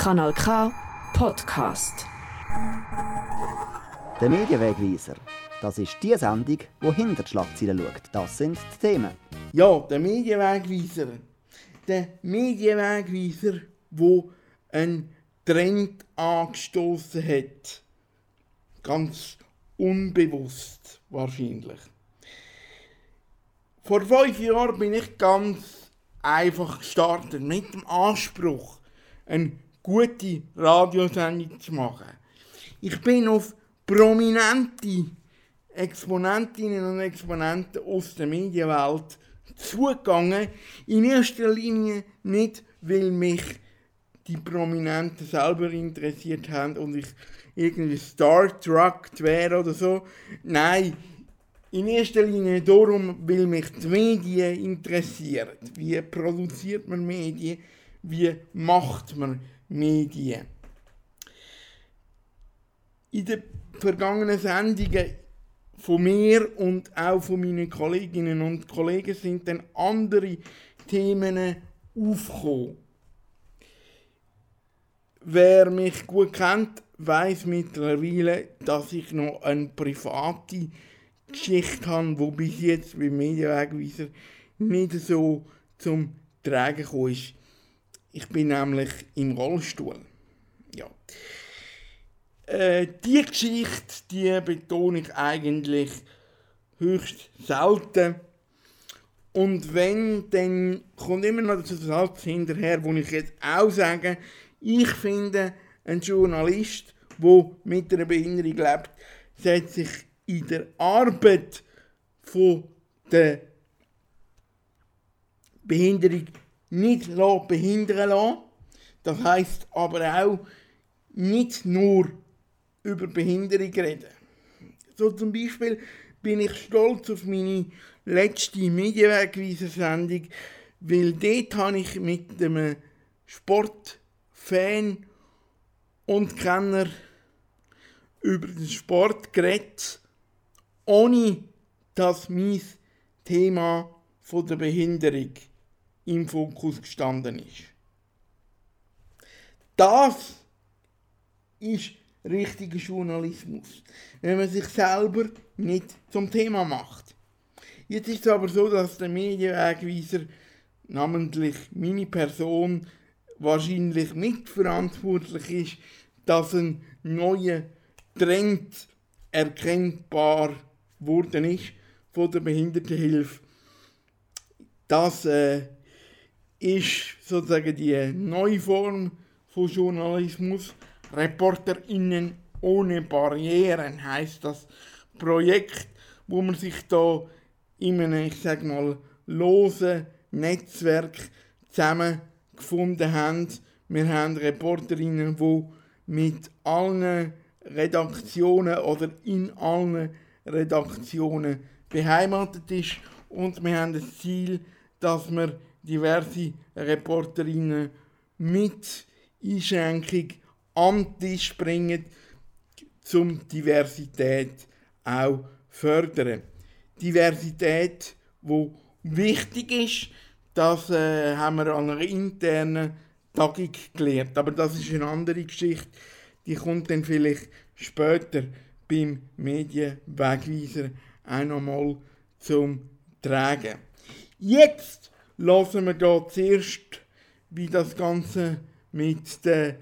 Kanal K Podcast. Der Medienwegweiser. Das ist die Sendung, die hinter die Schlagzeilen schaut. Das sind die Themen. Ja, der Medienwegweiser. Der Medienwegweiser, wo einen Trend angestoßen hat. Ganz unbewusst wahrscheinlich. Vor fünf Jahren bin ich ganz einfach gestartet mit dem Anspruch, eine gute Radiosendung zu machen. Ich bin auf prominente Exponentinnen und Exponenten aus der Medienwelt zugegangen. In erster Linie nicht, weil mich die Prominenten selber interessiert haben und ich irgendwie Star Trek wäre oder so. Nein, in erster Linie darum, weil mich die Medien interessieren. Wie produziert man Medien? Wie macht man Medien? In den vergangenen Sendungen von mir und auch von meinen Kolleginnen und Kollegen sind dann andere Themen aufgekommen. Wer mich gut kennt, weiß mittlerweile, dass ich noch eine private Geschichte habe, die bis jetzt beim Medienwegweiser nicht so zum Tragen gekommen ist. Ich bin nämlich im Rollstuhl. Ja. Äh, die Geschichte, die betone ich eigentlich höchst selten. Und wenn, dann kommt immer noch der Satz hinterher, wo ich jetzt auch sage, ich finde, ein Journalist, der mit einer Behinderung lebt, setzt sich in der Arbeit von der Behinderung nicht behindern lassen. Das heißt aber auch nicht nur über Behinderung reden. So zum Beispiel bin ich stolz auf meine letzte Medienwegweiser-Sendung, weil dort habe ich mit einem Sportfan und Kenner über den Sport geredet, ohne dass mein Thema von der Behinderung im Fokus gestanden ist. Das ist richtiger Journalismus, wenn man sich selber nicht zum Thema macht. Jetzt ist es aber so, dass der Medienwegweiser, namentlich meine Person, wahrscheinlich nicht verantwortlich ist, dass ein neuer Trend erkennbar worden ist von der Behindertenhilfe. Das äh, ist sozusagen die neue Form von Journalismus. ReporterInnen ohne Barrieren heißt das Projekt, wo man sich da in einem, ich sag mal, losen Netzwerk zusammengefunden haben. Wir haben Reporterinnen, die mit allen Redaktionen oder in allen Redaktionen beheimatet ist und wir haben das Ziel, dass wir diverse Reporterinnen mit Einschränkung an Tisch bringen, zum Diversität auch fördern. Diversität, wo wichtig ist, das äh, haben wir an einer internen Tagung gelernt. Aber das ist eine andere Geschichte. Die kommt dann vielleicht später beim Medienwegweiser auch nochmal zum Tragen. Jetzt lassen wir hier zuerst, wie das Ganze mit den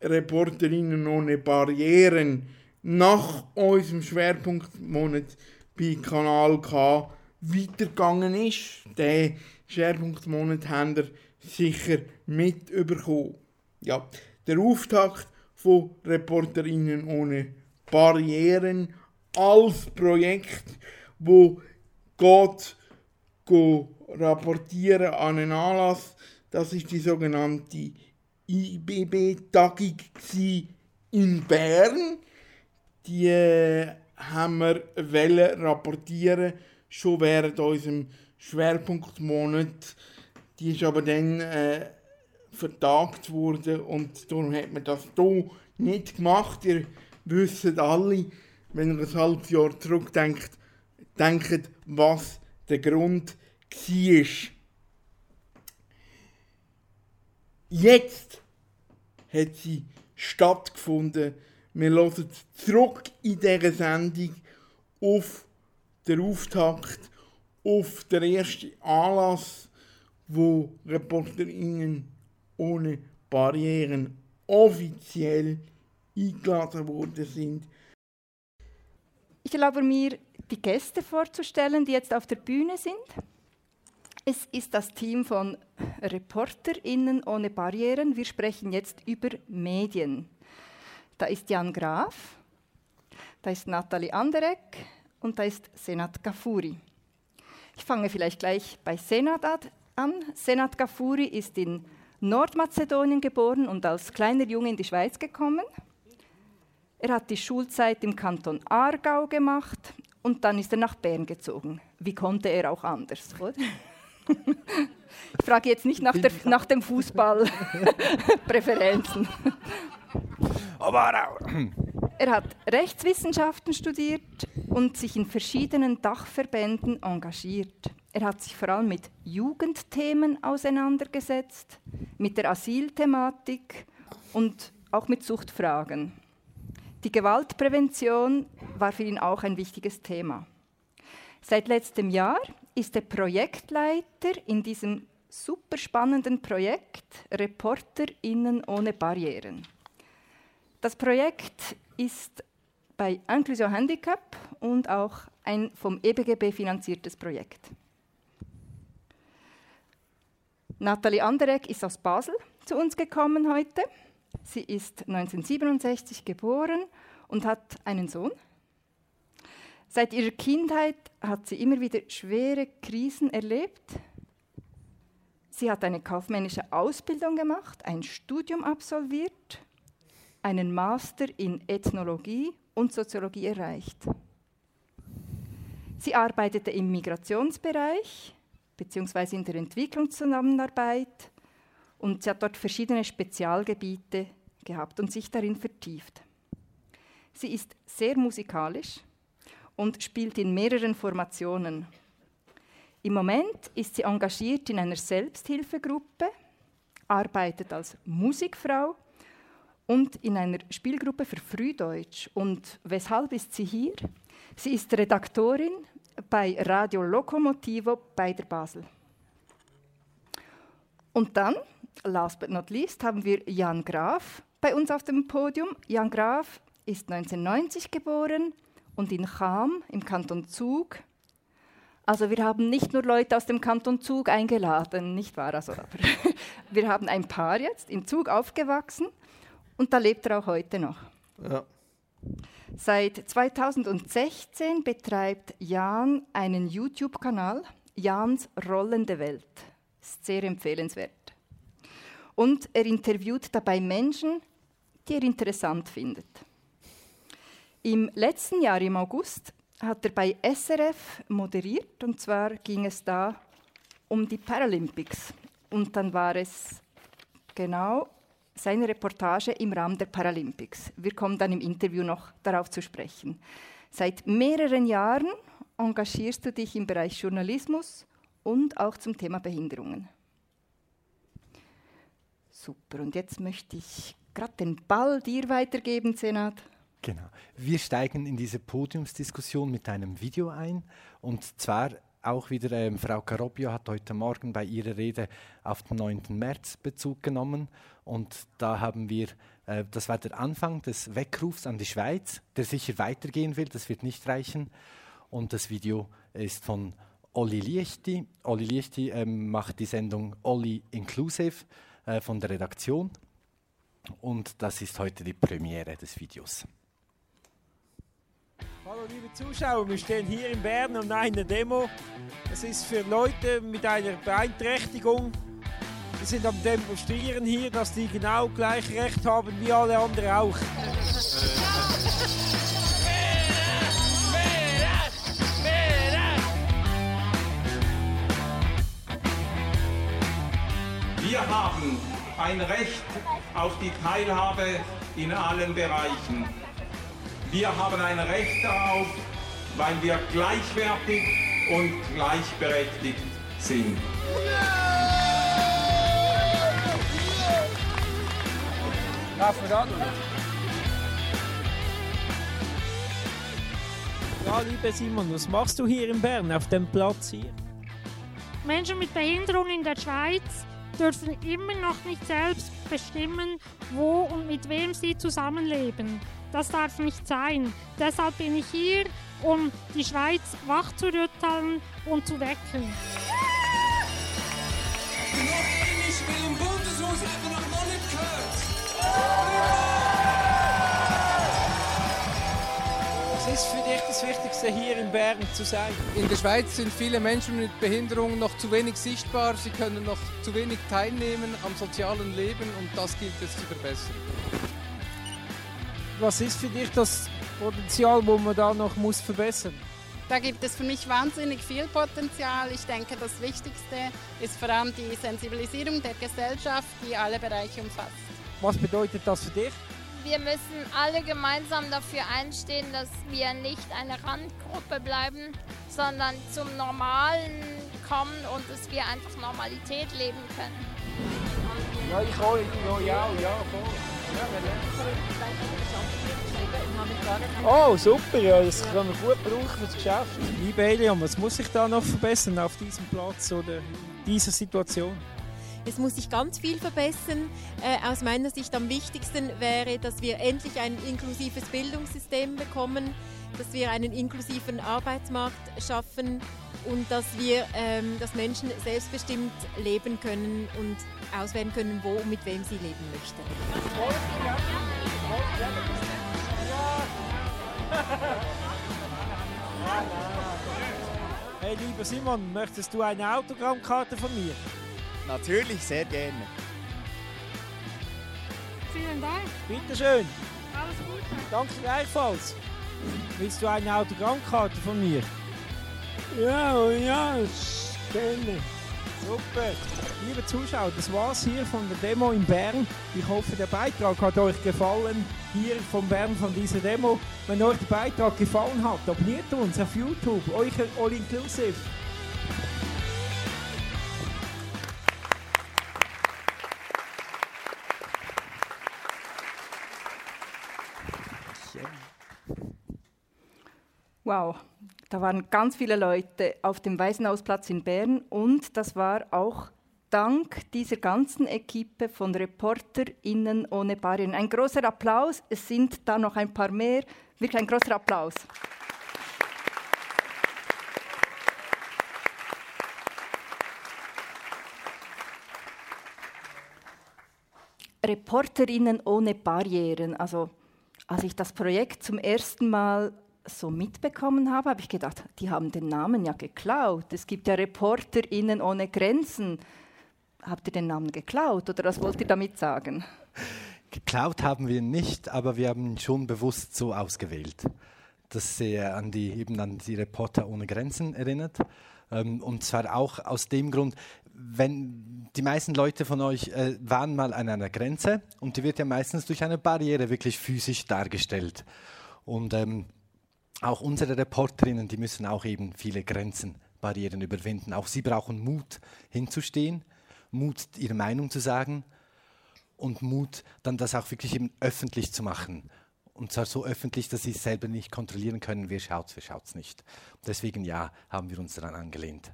Reporterinnen ohne Barrieren nach unserem Schwerpunktmonat bei Kanal K weitergegangen ist. Den Schwerpunktmonat haben wir sicher mitbekommen. Ja, der Auftakt von Reporterinnen ohne Barrieren als Projekt, wo geht, go rapportieren an einen Anlass. Das ist die sogenannte IBB-Tagung in Bern. Die äh, haben wir rapportieren schon während unserem Schwerpunktmonat. Die ist aber dann äh, vertagt worden und darum hat man das hier nicht gemacht. Ihr wisst alle, wenn ihr ein halbes Jahr zurückdenkt, denkt, was der Grund war. Jetzt hat sie stattgefunden. Wir hören zurück in dieser Sendung auf den Auftakt, auf den ersten Anlass, wo ReporterInnen ohne Barrieren offiziell eingeladen worden sind. Ich erlaube mir, die Gäste vorzustellen, die jetzt auf der Bühne sind. Es ist das Team von ReporterInnen ohne Barrieren. Wir sprechen jetzt über Medien. Da ist Jan Graf, da ist Nathalie Anderek und da ist Senat Gafuri. Ich fange vielleicht gleich bei Senat an. Senat Gafuri ist in Nordmazedonien geboren und als kleiner Junge in die Schweiz gekommen. Er hat die Schulzeit im Kanton Aargau gemacht und dann ist er nach Bern gezogen. Wie konnte er auch anders, oder? Ich frage jetzt nicht nach, der, nach dem Fußball Präferenzen. Er hat Rechtswissenschaften studiert und sich in verschiedenen Dachverbänden engagiert. Er hat sich vor allem mit Jugendthemen auseinandergesetzt, mit der Asylthematik und auch mit Suchtfragen. Die Gewaltprävention war für ihn auch ein wichtiges Thema. Seit letztem Jahr ist er Projektleiter in diesem super spannenden Projekt ReporterInnen ohne Barrieren. Das Projekt ist bei Inclusion Handicap und auch ein vom EBGB finanziertes Projekt. Nathalie Anderegg ist aus Basel zu uns gekommen heute. Sie ist 1967 geboren und hat einen Sohn. Seit ihrer Kindheit hat sie immer wieder schwere Krisen erlebt. Sie hat eine kaufmännische Ausbildung gemacht, ein Studium absolviert, einen Master in Ethnologie und Soziologie erreicht. Sie arbeitete im Migrationsbereich bzw. in der Entwicklungszusammenarbeit und sie hat dort verschiedene Spezialgebiete gehabt und sich darin vertieft. Sie ist sehr musikalisch und spielt in mehreren Formationen. Im Moment ist sie engagiert in einer Selbsthilfegruppe, arbeitet als Musikfrau und in einer Spielgruppe für Frühdeutsch. Und weshalb ist sie hier? Sie ist Redaktorin bei Radio Lokomotivo bei der Basel. Und dann, last but not least, haben wir Jan Graf bei uns auf dem Podium. Jan Graf ist 1990 geboren, und in Cham im Kanton Zug. Also wir haben nicht nur Leute aus dem Kanton Zug eingeladen, nicht wahr? Also, wir haben ein Paar jetzt in Zug aufgewachsen und da lebt er auch heute noch. Ja. Seit 2016 betreibt Jan einen YouTube-Kanal, Jans Rollende Welt. Ist sehr empfehlenswert. Und er interviewt dabei Menschen, die er interessant findet. Im letzten Jahr, im August, hat er bei SRF moderiert und zwar ging es da um die Paralympics. Und dann war es genau seine Reportage im Rahmen der Paralympics. Wir kommen dann im Interview noch darauf zu sprechen. Seit mehreren Jahren engagierst du dich im Bereich Journalismus und auch zum Thema Behinderungen. Super, und jetzt möchte ich gerade den Ball dir weitergeben, Senat. Genau. Wir steigen in diese Podiumsdiskussion mit einem Video ein. Und zwar auch wieder, ähm, Frau Carobio hat heute Morgen bei ihrer Rede auf den 9. März Bezug genommen. Und da haben wir, äh, das war der Anfang des Weckrufs an die Schweiz, der sicher weitergehen will, das wird nicht reichen. Und das Video ist von Olli Liechti. Olli Liechti ähm, macht die Sendung Olli Inclusive äh, von der Redaktion. Und das ist heute die Premiere des Videos. Hallo liebe Zuschauer, wir stehen hier in Bern an einer Demo. Es ist für Leute mit einer Beeinträchtigung. Wir sind am Demonstrieren hier, dass die genau gleich Recht haben wie alle anderen auch. Wir haben ein Recht auf die Teilhabe in allen Bereichen. Wir haben ein Recht darauf, weil wir gleichwertig und gleichberechtigt sind. Laufen wir da durch. Ja, lieber Simon, was machst du hier in Bern auf dem Platz hier? Menschen mit Behinderung in der Schweiz dürfen immer noch nicht selbst bestimmen, wo und mit wem sie zusammenleben. Das darf nicht sein. Deshalb bin ich hier, um die Schweiz wachzurütteln und zu wecken. Ich will im Bundeshaus haben noch noch nicht gehört. Was ist für dich das Wichtigste hier in Bern zu sein? In der Schweiz sind viele Menschen mit Behinderungen noch zu wenig sichtbar. Sie können noch zu wenig teilnehmen am sozialen Leben und das gilt es zu verbessern. Was ist für dich das Potenzial, wo man da noch muss verbessern? Da gibt es für mich wahnsinnig viel Potenzial. Ich denke, das Wichtigste ist vor allem die Sensibilisierung der Gesellschaft, die alle Bereiche umfasst. Was bedeutet das für dich? Wir müssen alle gemeinsam dafür einstehen, dass wir nicht eine Randgruppe bleiben, sondern zum Normalen kommen und dass wir einfach Normalität leben können. Ja, ich auch, ich ja, ja, voll. Oh, super, ja, das kann man gut brauchen fürs Geschäft. Liebe Elian, was muss ich da noch verbessern auf diesem Platz oder in dieser Situation? Es muss sich ganz viel verbessern. Äh, aus meiner Sicht am wichtigsten wäre, dass wir endlich ein inklusives Bildungssystem bekommen, dass wir einen inklusiven Arbeitsmarkt schaffen und dass wir, ähm, dass Menschen selbstbestimmt leben können und auswählen können, wo und mit wem sie leben möchten. Hey, lieber Simon, möchtest du eine Autogrammkarte von mir? Natürlich, sehr gerne. Vielen Dank. Bitte schön. Alles Gute. Danke gleichfalls. Willst du eine Autogrammkarte von mir? Ja, ja, gerne. Super. Liebe Zuschauer, das war's hier von der Demo in Bern. Ich hoffe, der Beitrag hat euch gefallen. Hier von Bern von dieser Demo. Wenn euch der Beitrag gefallen hat, abonniert uns auf YouTube, euch All Inclusive. Wow, da waren ganz viele Leute auf dem Waisenhausplatz in Bern und das war auch dank dieser ganzen Equipe von ReporterInnen ohne Barrieren. Ein großer Applaus, es sind da noch ein paar mehr. Wirklich ein großer Applaus. Reporterinnen ohne Barrieren. Also als ich das Projekt zum ersten Mal so mitbekommen habe, habe ich gedacht, die haben den Namen ja geklaut. Es gibt ja ReporterInnen ohne Grenzen. Habt ihr den Namen geklaut oder was wollt ihr damit sagen? Geklaut haben wir nicht, aber wir haben ihn schon bewusst so ausgewählt, dass er an die, eben an die Reporter ohne Grenzen erinnert. Ähm, und zwar auch aus dem Grund, wenn die meisten Leute von euch äh, waren mal an einer Grenze und die wird ja meistens durch eine Barriere wirklich physisch dargestellt. Und ähm, auch unsere Reporterinnen, die müssen auch eben viele Grenzen, Barrieren überwinden. Auch sie brauchen Mut hinzustehen, Mut ihre Meinung zu sagen und Mut dann das auch wirklich eben öffentlich zu machen. Und zwar so öffentlich, dass sie es selber nicht kontrollieren können, wer schaut wer schaut es nicht. Deswegen ja, haben wir uns daran angelehnt.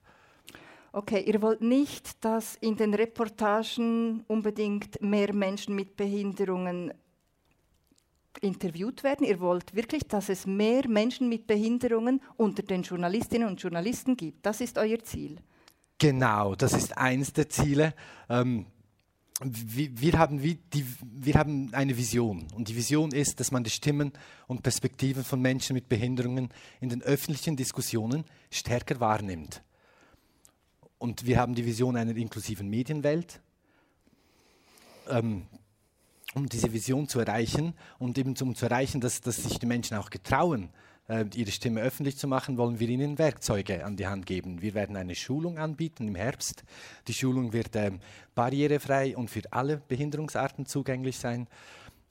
Okay, ihr wollt nicht, dass in den Reportagen unbedingt mehr Menschen mit Behinderungen interviewt werden. Ihr wollt wirklich, dass es mehr Menschen mit Behinderungen unter den Journalistinnen und Journalisten gibt. Das ist euer Ziel. Genau, das ist eines der Ziele. Ähm, wir, wir, haben wie die, wir haben eine Vision. Und die Vision ist, dass man die Stimmen und Perspektiven von Menschen mit Behinderungen in den öffentlichen Diskussionen stärker wahrnimmt. Und wir haben die Vision einer inklusiven Medienwelt. Ähm, um diese Vision zu erreichen und eben um zu erreichen, dass, dass sich die Menschen auch getrauen, äh, ihre Stimme öffentlich zu machen, wollen wir ihnen Werkzeuge an die Hand geben. Wir werden eine Schulung anbieten im Herbst. Die Schulung wird ähm, barrierefrei und für alle Behinderungsarten zugänglich sein.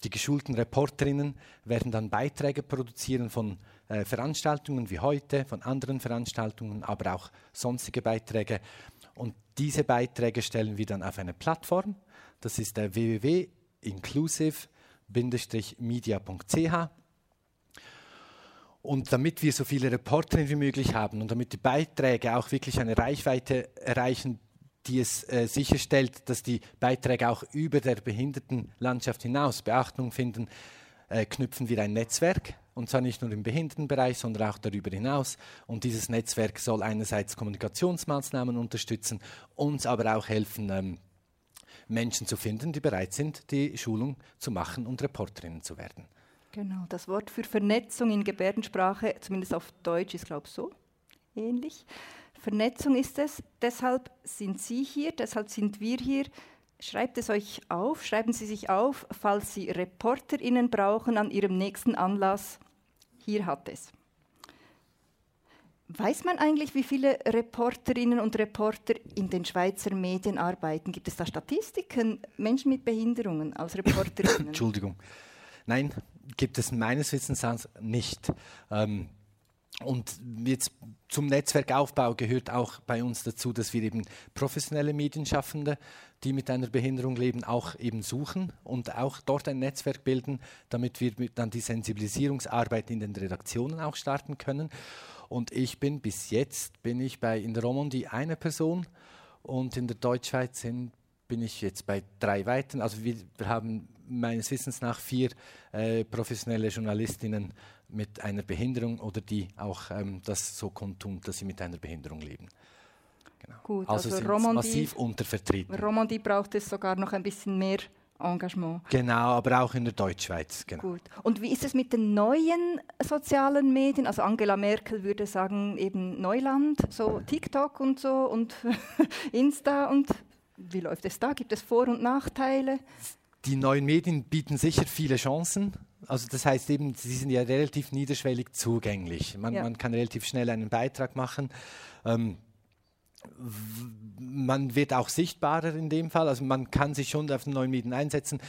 Die geschulten Reporterinnen werden dann Beiträge produzieren von äh, Veranstaltungen wie heute, von anderen Veranstaltungen, aber auch sonstige Beiträge. Und diese Beiträge stellen wir dann auf eine Plattform. Das ist der www inclusive media.ch. Und damit wir so viele Reporterinnen wie möglich haben und damit die Beiträge auch wirklich eine Reichweite erreichen, die es äh, sicherstellt, dass die Beiträge auch über der Behindertenlandschaft hinaus Beachtung finden, äh, knüpfen wir ein Netzwerk. Und zwar nicht nur im Behindertenbereich, sondern auch darüber hinaus. Und dieses Netzwerk soll einerseits Kommunikationsmaßnahmen unterstützen, uns aber auch helfen, ähm, Menschen zu finden, die bereit sind, die Schulung zu machen und Reporterinnen zu werden. Genau, das Wort für Vernetzung in Gebärdensprache, zumindest auf Deutsch, ist, glaube ich, so ähnlich. Vernetzung ist es, deshalb sind Sie hier, deshalb sind wir hier. Schreibt es euch auf, schreiben Sie sich auf, falls Sie ReporterInnen brauchen an Ihrem nächsten Anlass. Hier hat es. Weiß man eigentlich, wie viele Reporterinnen und Reporter in den Schweizer Medien arbeiten? Gibt es da Statistiken? Menschen mit Behinderungen als Reporterinnen? Entschuldigung. Nein, gibt es meines Wissens nicht. Ähm, und jetzt zum Netzwerkaufbau gehört auch bei uns dazu, dass wir eben professionelle Medienschaffende, die mit einer Behinderung leben, auch eben suchen und auch dort ein Netzwerk bilden, damit wir dann die Sensibilisierungsarbeit in den Redaktionen auch starten können. Und ich bin bis jetzt bin ich bei in der Romandie eine Person und in der Deutschschweiz sind, bin ich jetzt bei drei weiteren. Also wir, wir haben meines Wissens nach vier äh, professionelle Journalistinnen mit einer Behinderung oder die auch ähm, das so kundtun, dass sie mit einer Behinderung leben. Genau. Gut, also, also sind Romandie- massiv untervertreten. Romandie braucht es sogar noch ein bisschen mehr Engagement. Genau, aber auch in der Deutschschweiz. Genau. Gut. Und wie ist es mit den neuen sozialen Medien? Also Angela Merkel würde sagen eben Neuland, so TikTok und so und Insta und wie läuft es da? Gibt es Vor- und Nachteile? Die neuen Medien bieten sicher viele Chancen. Also das heißt eben, sie sind ja relativ niederschwellig zugänglich. Man, Ja. man kann relativ schnell einen Beitrag machen. Ähm, man wird auch sichtbarer in dem Fall. Also man kann sich schon auf den neuen Medien einsetzen.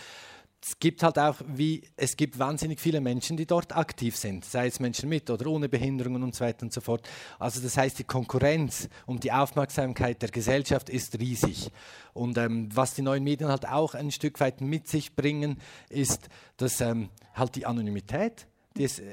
Es gibt halt auch, wie es gibt wahnsinnig viele Menschen, die dort aktiv sind, sei es Menschen mit oder ohne Behinderungen und so weiter und so fort. Also das heißt, die Konkurrenz um die Aufmerksamkeit der Gesellschaft ist riesig. Und ähm, was die neuen Medien halt auch ein Stück weit mit sich bringen, ist, dass ähm, halt die Anonymität, die es äh,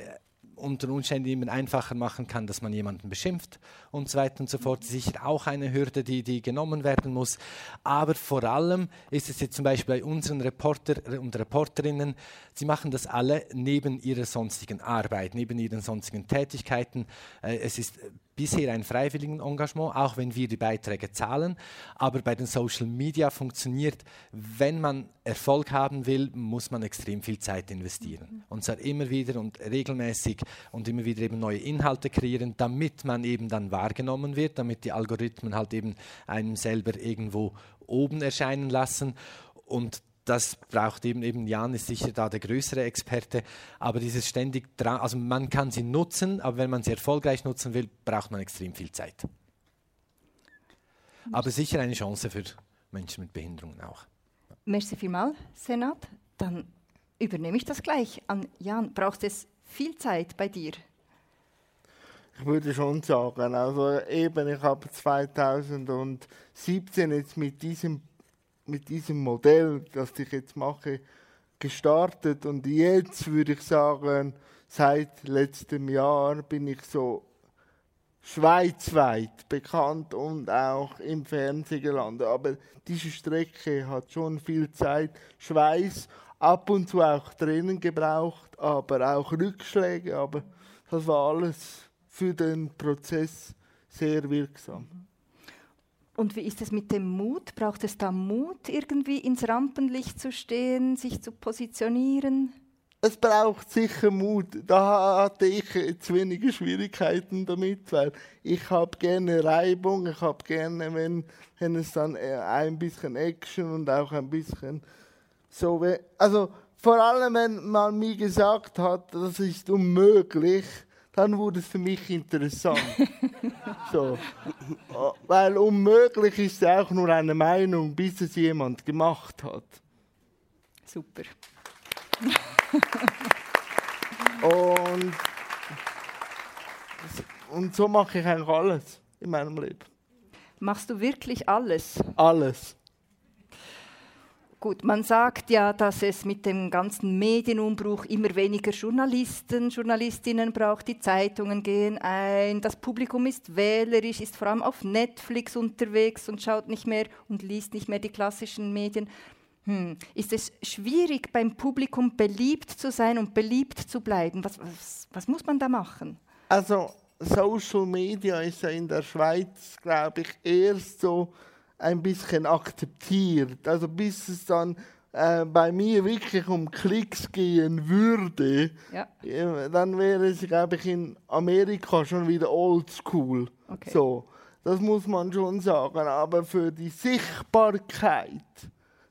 unter Umständen immer einfacher machen kann, dass man jemanden beschimpft und so weiter und so fort. Sicher auch eine Hürde, die, die genommen werden muss. Aber vor allem ist es jetzt zum Beispiel bei unseren Reporter und Reporterinnen, sie machen das alle neben ihrer sonstigen Arbeit, neben ihren sonstigen Tätigkeiten. Äh, Es ist bisher ein freiwilligen Engagement, auch wenn wir die Beiträge zahlen. Aber bei den Social Media funktioniert, wenn man Erfolg haben will, muss man extrem viel Zeit investieren. Und zwar immer wieder und regelmäßig und immer wieder eben neue Inhalte kreieren, damit man eben dann wahrgenommen wird, damit die Algorithmen halt eben einem selber irgendwo oben erscheinen lassen. Und das braucht eben, eben Jan ist sicher da der größere Experte, aber dieses ständig dran, also man kann sie nutzen, aber wenn man sie erfolgreich nutzen will, braucht man extrem viel Zeit. Aber sicher eine Chance für Menschen mit Behinderungen auch. Merci vielmals, Senat. Dann übernehme ich das gleich an Jan. Braucht es viel Zeit bei dir? Ich würde schon sagen, also eben, ich habe 2017 jetzt mit diesem, mit diesem Modell, das ich jetzt mache, gestartet und jetzt würde ich sagen, seit letztem Jahr bin ich so schweizweit bekannt und auch im Fernsehen gelandet. Aber diese Strecke hat schon viel Zeit, Schweiß, ab und zu auch Tränen gebraucht, aber auch Rückschläge. Aber das war alles für den Prozess sehr wirksam. Und wie ist es mit dem Mut? Braucht es da Mut, irgendwie ins Rampenlicht zu stehen, sich zu positionieren? Es braucht sicher Mut. Da hatte ich jetzt weniger Schwierigkeiten damit, weil ich habe gerne Reibung, ich habe gerne, wenn, wenn es dann äh, ein bisschen Action und auch ein bisschen so, also vor allem, wenn man mir gesagt hat, das ist unmöglich, dann wurde es für mich interessant. so. Weil unmöglich ist auch nur eine Meinung, bis es jemand gemacht hat. Super. Und, und so mache ich eigentlich alles in meinem Leben. Machst du wirklich alles? Alles. Gut, man sagt ja, dass es mit dem ganzen Medienumbruch immer weniger Journalisten, Journalistinnen braucht. Die Zeitungen gehen ein, das Publikum ist wählerisch, ist vor allem auf Netflix unterwegs und schaut nicht mehr und liest nicht mehr die klassischen Medien. Hm. Ist es schwierig, beim Publikum beliebt zu sein und beliebt zu bleiben? Was, was, was muss man da machen? Also Social Media ist ja in der Schweiz, glaube ich, erst so ein bisschen akzeptiert. Also bis es dann äh, bei mir wirklich um Klicks gehen würde, ja. äh, dann wäre es, glaube ich, in Amerika schon wieder oldschool. Okay. So, das muss man schon sagen. Aber für die Sichtbarkeit,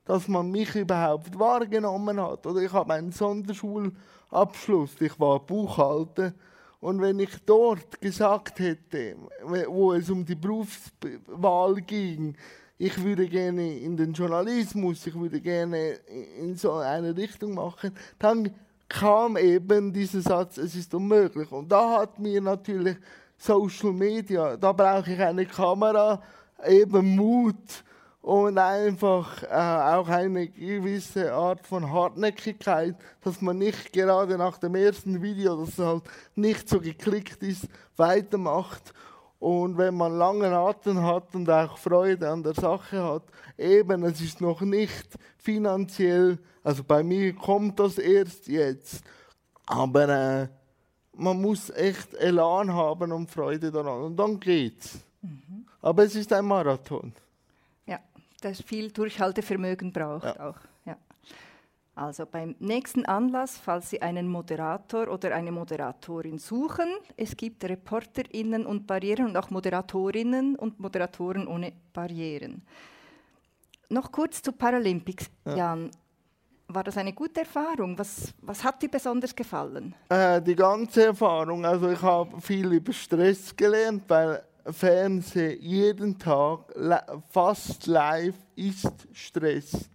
dass man mich überhaupt wahrgenommen hat, oder ich habe einen Sonderschulabschluss, ich war Buchhalter, und wenn ich dort gesagt hätte, wo es um die Berufswahl ging, ich würde gerne in den Journalismus, ich würde gerne in so eine Richtung machen, dann kam eben dieser Satz, es ist unmöglich. Und da hat mir natürlich Social Media, da brauche ich eine Kamera, eben Mut und einfach äh, auch eine gewisse Art von Hartnäckigkeit, dass man nicht gerade nach dem ersten Video, das halt nicht so geklickt ist, weitermacht. Und wenn man langen Atem hat und auch Freude an der Sache hat, eben, es ist noch nicht finanziell, also bei mir kommt das erst jetzt, aber äh, man muss echt Elan haben und Freude daran und dann geht's. Mhm. Aber es ist ein Marathon. Das viel Durchhaltevermögen braucht Ja. auch. Ja. Also beim nächsten Anlass, falls Sie einen Moderator oder eine Moderatorin suchen, es gibt ReporterInnen und Barrieren und auch Moderatorinnen und Moderatoren ohne Barrieren. Noch kurz zu Paralympics, Ja. Jan. War das eine gute Erfahrung? Was, was hat dir besonders gefallen? Äh, die ganze Erfahrung, also ich habe viel über Stress gelernt, weil Fernsehen jeden Tag fast live ist Stress.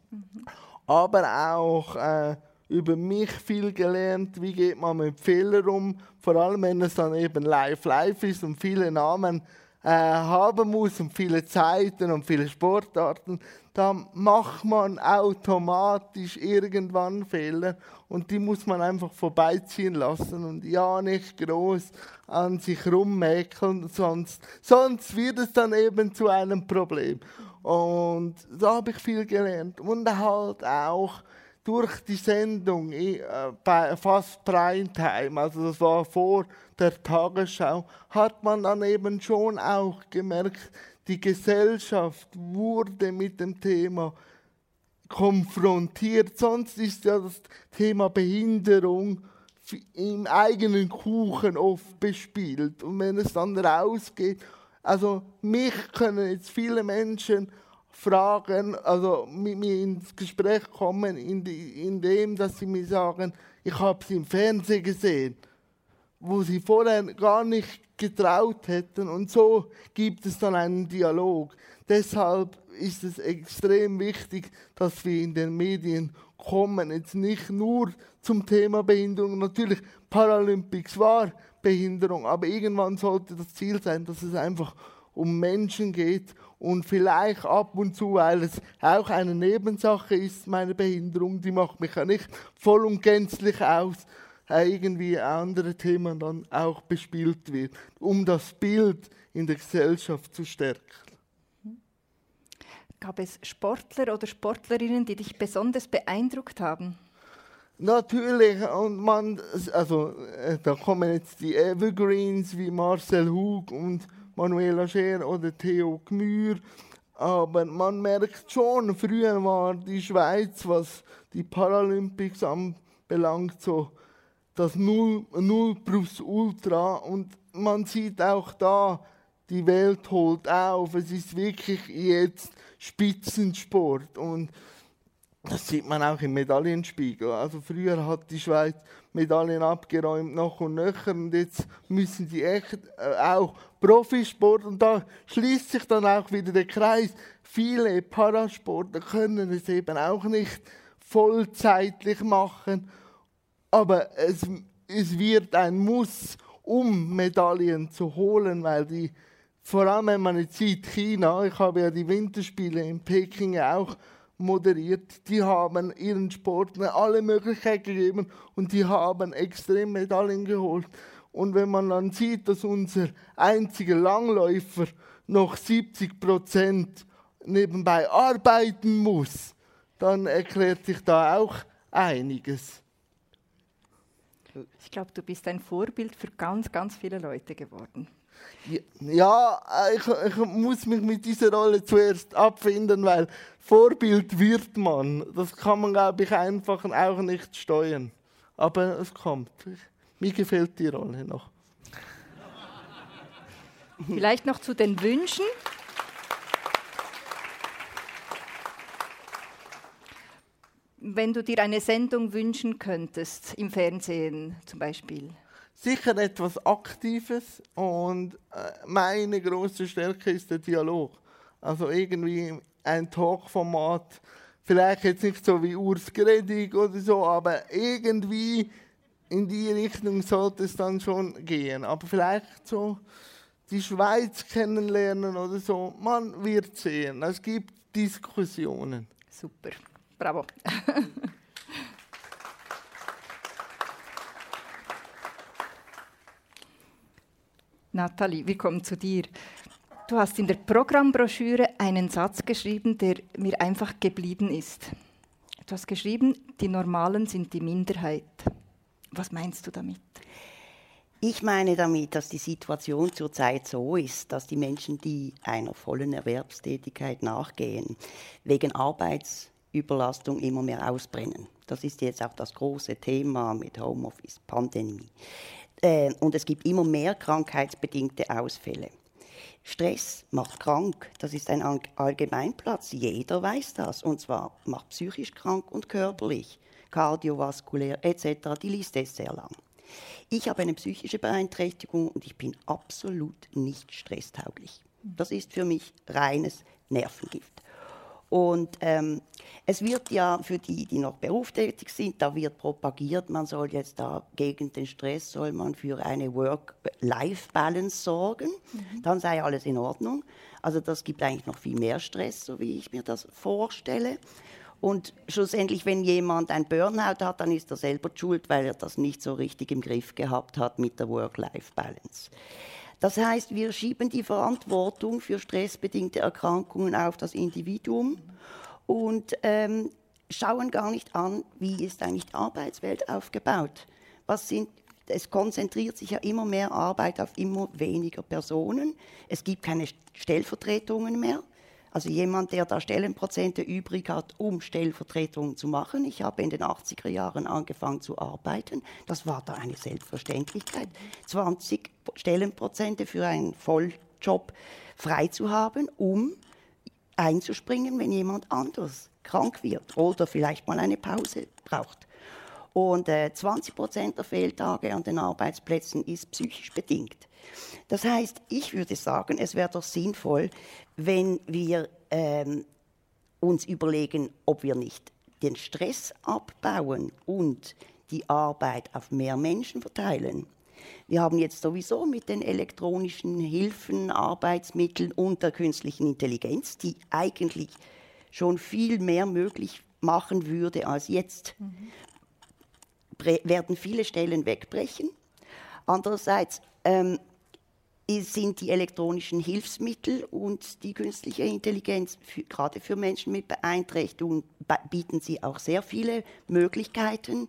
Aber auch äh, über mich viel gelernt, wie geht man mit Fehlern um, vor allem wenn es dann eben live live ist und viele Namen äh, haben muss und viele Zeiten und viele Sportarten, dann macht man automatisch irgendwann Fehler und die muss man einfach vorbeiziehen lassen und ja nicht groß an sich rummäkeln, sonst, sonst wird es dann eben zu einem Problem. Und da habe ich viel gelernt und halt auch durch die Sendung äh, bei fast Primetime, also das war vor der Tagesschau, hat man dann eben schon auch gemerkt, die Gesellschaft wurde mit dem Thema konfrontiert. Sonst ist ja das Thema Behinderung im eigenen Kuchen oft bespielt. Und wenn es dann rausgeht, also mich können jetzt viele Menschen fragen, also mit mir ins Gespräch kommen, indem dass sie mir sagen, ich habe sie im Fernsehen gesehen, wo sie vorher gar nicht getraut hätten. Und so gibt es dann einen Dialog. Deshalb ist es extrem wichtig, dass wir in den Medien kommen. Jetzt nicht nur zum Thema Behinderung. Natürlich, Paralympics war Behinderung, aber irgendwann sollte das Ziel sein, dass es einfach um Menschen geht und vielleicht ab und zu, weil es auch eine Nebensache ist, meine Behinderung, die macht mich ja nicht voll und gänzlich aus, äh, irgendwie andere Themen dann auch bespielt wird, um das Bild in der Gesellschaft zu stärken. Gab es Sportler oder Sportlerinnen, die dich besonders beeindruckt haben? Natürlich, und man, also äh, da kommen jetzt die Evergreens wie Marcel Hug und Manuela Scher oder Theo Gmür, aber man merkt schon, früher war die Schweiz, was die Paralympics anbelangt, so das Null, Null plus Ultra und man sieht auch da, die Welt holt auf, es ist wirklich jetzt Spitzensport und das sieht man auch im Medaillenspiegel. Also früher hat die Schweiz Medaillen abgeräumt, noch und nöcher. Und jetzt müssen sie echt äh, auch Profisport. Und da schließt sich dann auch wieder der Kreis. Viele Parasportler können es eben auch nicht vollzeitlich machen. Aber es, es wird ein Muss, um Medaillen zu holen, weil die, vor allem wenn man jetzt sieht, China, ich habe ja die Winterspiele in Peking auch moderiert. Die haben ihren Sportlern alle Möglichkeiten gegeben und die haben extrem Medaillen geholt. Und wenn man dann sieht, dass unser einziger Langläufer noch 70 Prozent nebenbei arbeiten muss, dann erklärt sich da auch einiges. Ich glaube, du bist ein Vorbild für ganz, ganz viele Leute geworden. Ja, ich, ich, muss mich mit dieser Rolle zuerst abfinden, weil Vorbild wird man. Das kann man, glaube ich, einfach auch nicht steuern. Aber es kommt. Mir gefällt die Rolle noch. Vielleicht noch zu den Wünschen. Wenn du dir eine Sendung wünschen könntest, im Fernsehen zum Beispiel. Sicher etwas Aktives und äh, meine große Stärke ist der Dialog. Also irgendwie ein Talkformat, vielleicht jetzt nicht so wie Urs Gredig oder so, aber irgendwie in die Richtung sollte es dann schon gehen. Aber vielleicht so die Schweiz kennenlernen oder so, man wird sehen. Es gibt Diskussionen. Super. Bravo. Nathalie, wir kommen zu dir. Du hast in der Programmbroschüre einen Satz geschrieben, der mir einfach geblieben ist. Du hast geschrieben, die Normalen sind die Minderheit. Was meinst du damit? Ich meine damit, dass die Situation zurzeit so ist, dass die Menschen, die einer vollen Erwerbstätigkeit nachgehen, wegen Arbeits Überlastung immer mehr ausbrennen. Das ist jetzt auch das große Thema mit Homeoffice, Pandemie. Äh, und es gibt immer mehr krankheitsbedingte Ausfälle. Stress macht krank, das ist ein Allgemeinplatz, jeder weiß das. Und zwar macht psychisch krank und körperlich, kardiovaskulär etc. Die Liste ist sehr lang. Ich habe eine psychische Beeinträchtigung und ich bin absolut nicht stresstauglich. Das ist für mich reines Nervengift. Und ähm, es wird ja für die, die noch berufstätig sind, da wird propagiert, man soll jetzt da gegen den Stress, soll man für eine Work-Life-Balance sorgen, mhm. dann sei alles in Ordnung. Also das gibt eigentlich noch viel mehr Stress, so wie ich mir das vorstelle. Und schlussendlich, wenn jemand ein Burnout hat, dann ist er selber schuld, weil er das nicht so richtig im Griff gehabt hat mit der Work-Life-Balance. Das heißt, wir schieben die Verantwortung für stressbedingte Erkrankungen auf das Individuum und ähm, schauen gar nicht an, wie ist eigentlich die Arbeitswelt aufgebaut. Was sind es konzentriert sich ja immer mehr Arbeit auf immer weniger Personen. Es gibt keine Stellvertretungen mehr. Also jemand, der da Stellenprozente übrig hat, um Stellvertretungen zu machen. Ich habe in den 80er Jahren angefangen zu arbeiten. Das war da eine Selbstverständlichkeit. 20 Stellenprozente für einen Volljob frei zu haben, um einzuspringen, wenn jemand anders krank wird oder vielleicht mal eine Pause braucht. Und äh, 20 Prozent der Fehltage an den Arbeitsplätzen ist psychisch bedingt. Das heißt, ich würde sagen, es wäre doch sinnvoll, wenn wir ähm, uns überlegen, ob wir nicht den Stress abbauen und die Arbeit auf mehr Menschen verteilen. Wir haben jetzt sowieso mit den elektronischen Hilfen, Arbeitsmitteln und der künstlichen Intelligenz, die eigentlich schon viel mehr möglich machen würde als jetzt, mhm. Werden viele Stellen wegbrechen. Andererseits ähm, sind die elektronischen Hilfsmittel und die künstliche Intelligenz, für, gerade für Menschen mit Beeinträchtigungen, bieten sie auch sehr viele Möglichkeiten.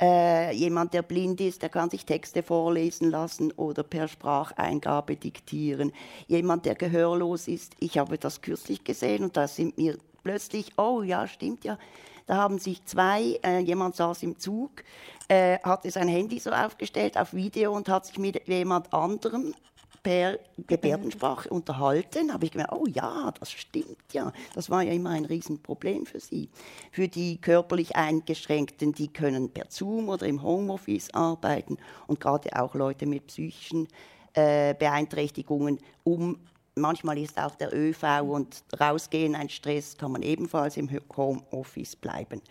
Äh, jemand, der blind ist, der kann sich Texte vorlesen lassen oder per Spracheingabe diktieren. Jemand, der gehörlos ist, ich habe das kürzlich gesehen und da sind mir plötzlich, oh ja, stimmt ja, da haben sich zwei, äh, jemand saß im Zug, äh, hatte sein Handy so aufgestellt auf Video und hat sich mit jemand anderem per Gebärdensprache unterhalten, habe ich gemerkt, oh ja, das stimmt ja. Das war ja immer ein Riesenproblem für sie. Für die körperlich Eingeschränkten, die können per Zoom oder im Homeoffice arbeiten und gerade auch Leute mit psychischen äh, Beeinträchtigungen, um manchmal ist auch der ÖV und rausgehen ein Stress, kann man ebenfalls im Homeoffice bleiben.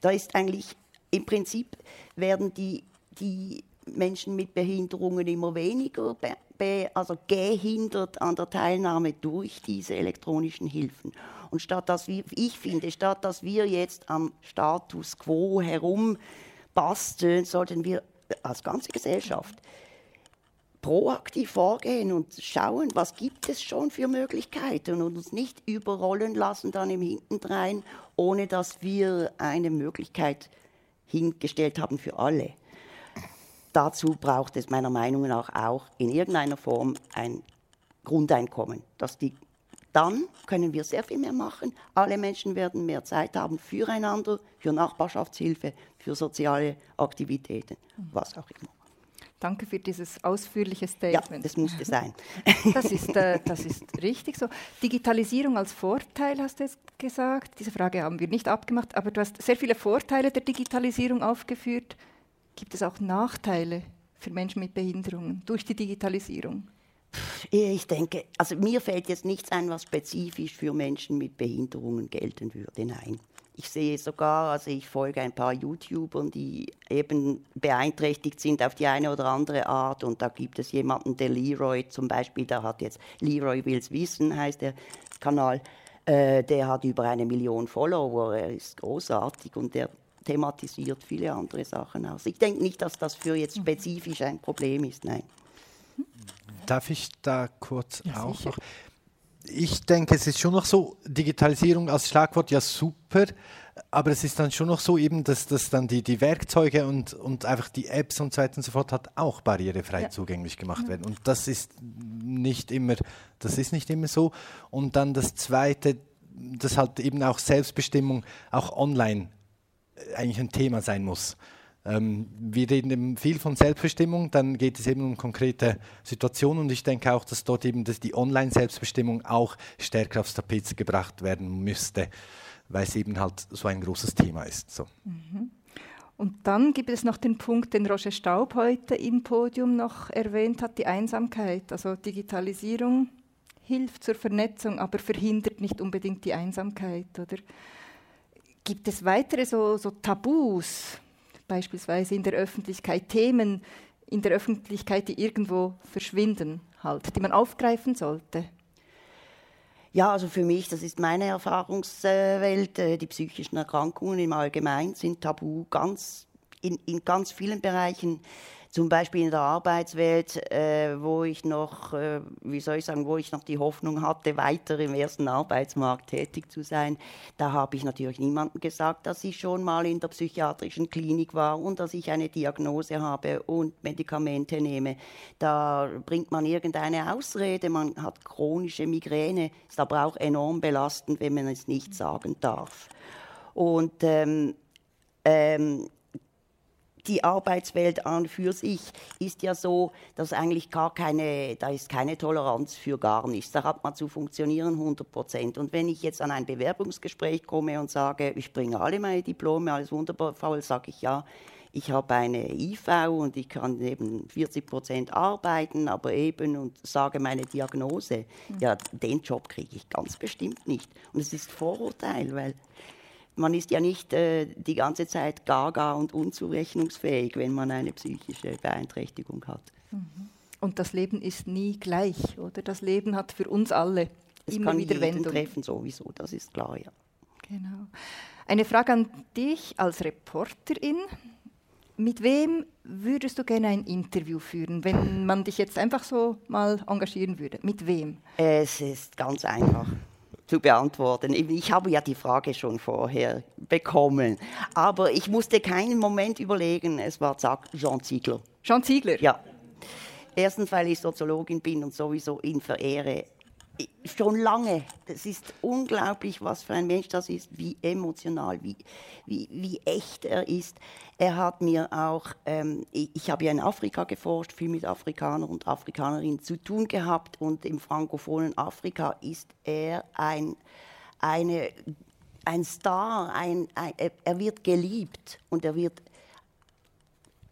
Da ist eigentlich im Prinzip werden die die Menschen mit Behinderungen immer weniger be also gehindert an der Teilnahme durch diese elektronischen Hilfen. Und statt dass wir, ich finde, statt dass wir jetzt am Status quo herumbasteln, sollten wir als ganze Gesellschaft proaktiv vorgehen und schauen, was gibt es schon für Möglichkeiten und uns nicht überrollen lassen dann im Hintendrein, ohne dass wir eine Möglichkeit hingestellt haben für alle. Dazu braucht es meiner Meinung nach auch in irgendeiner Form ein Grundeinkommen, dass die dann können wir sehr viel mehr machen. Alle Menschen werden mehr Zeit haben füreinander, für Nachbarschaftshilfe, für soziale Aktivitäten, was auch immer. Danke für dieses ausführliche Statement. Ja, das musste sein. Das ist, äh, das ist richtig so. Digitalisierung als Vorteil hast du jetzt gesagt. Diese Frage haben wir nicht abgemacht, aber du hast sehr viele Vorteile der Digitalisierung aufgeführt. Gibt es auch Nachteile für Menschen mit Behinderungen durch die Digitalisierung? Ich denke, also mir fällt jetzt nichts ein, was spezifisch für Menschen mit Behinderungen gelten würde. Nein. Ich sehe sogar, also ich folge ein paar YouTubern, die eben beeinträchtigt sind auf die eine oder andere Art. Und da gibt es jemanden, der Leroy zum Beispiel, der hat jetzt Leroy Wills Wissen, heißt der Kanal. Äh, der hat über eine Million Follower. Er ist großartig und der thematisiert viele andere Sachen aus. Ich denke nicht, dass das für jetzt spezifisch ein Problem ist. Nein. Darf ich da kurz Ja, auch sicher. noch? Ich denke, es ist schon noch so, Digitalisierung als Schlagwort, ja super, aber es ist dann schon noch so eben, dass, dass dann die, die Werkzeuge und, und einfach die Apps und so weiter und so fort hat auch barrierefrei Ja. zugänglich gemacht werden. Und das ist nicht immer, das ist nicht immer so. Und dann das Zweite, dass halt eben auch Selbstbestimmung auch online äh, eigentlich ein Thema sein muss. Ähm, wir reden viel von Selbstbestimmung, dann geht es eben um konkrete Situationen und ich denke auch, dass dort eben dass die Online-Selbstbestimmung auch stärker aufs Tapet gebracht werden müsste, weil es eben halt so ein großes Thema ist. So. Mhm. Und dann gibt es noch den Punkt, den Roger Staub heute im Podium noch erwähnt hat, die Einsamkeit. Also Digitalisierung hilft zur Vernetzung, aber verhindert nicht unbedingt die Einsamkeit. Oder? Gibt es weitere so, so Tabus, beispielsweise in der Öffentlichkeit, Themen in der Öffentlichkeit, die irgendwo verschwinden, halt, die man aufgreifen sollte? Ja, also für mich, das ist meine Erfahrungswelt. äh, Die psychischen Erkrankungen im Allgemeinen sind tabu ganz, in, in ganz vielen Bereichen. Zum Beispiel in der Arbeitswelt, äh, wo ich noch, äh, wie soll ich sagen, wo ich noch die Hoffnung hatte, weiter im ersten Arbeitsmarkt tätig zu sein. Da habe ich natürlich niemandem gesagt, dass ich schon mal in der psychiatrischen Klinik war und dass ich eine Diagnose habe und Medikamente nehme. Da bringt man irgendeine Ausrede, man hat chronische Migräne, ist aber auch enorm belastend, wenn man es nicht sagen darf. Und ähm, ähm, die Arbeitswelt an für sich ist ja so, dass eigentlich gar keine, da ist keine Toleranz für gar nichts. Da hat man zu funktionieren 100 Prozent. Und wenn ich jetzt an ein Bewerbungsgespräch komme und sage, ich bringe alle meine Diplome, alles wunderbar, faul, sage ich ja, ich habe eine IV und ich kann eben 40 Prozent arbeiten, aber eben und sage meine Diagnose, ja, den Job kriege ich ganz bestimmt nicht. Und es ist Vorurteil, weil man ist ja nicht äh, die ganze Zeit gaga und unzurechnungsfähig, wenn man eine psychische Beeinträchtigung hat. Und das Leben ist nie gleich, oder? Das Leben hat für uns alle Es immer kann wieder Wendungen. treffen sowieso, das ist klar, ja. Genau. Eine Frage an dich als Reporterin. Mit wem würdest du gerne ein Interview führen, wenn man dich jetzt einfach so mal engagieren würde? Mit wem? Es ist ganz einfach zu beantworten. Ich habe ja die Frage schon vorher bekommen, aber ich musste keinen Moment überlegen. Es war zack, Jean Ziegler. Jean Ziegler? Ja. Erstens, weil ich Soziologin bin und sowieso ihn verehre. Schon lange. Das ist unglaublich, was für ein Mensch das ist, wie emotional, wie, wie, wie echt er ist. Er hat mir auch, ähm, ich, habe ja in Afrika geforscht, viel mit Afrikanern und Afrikanerinnen zu tun gehabt und im frankophonen Afrika ist er ein, eine, ein Star, ein, ein, er wird geliebt und er wird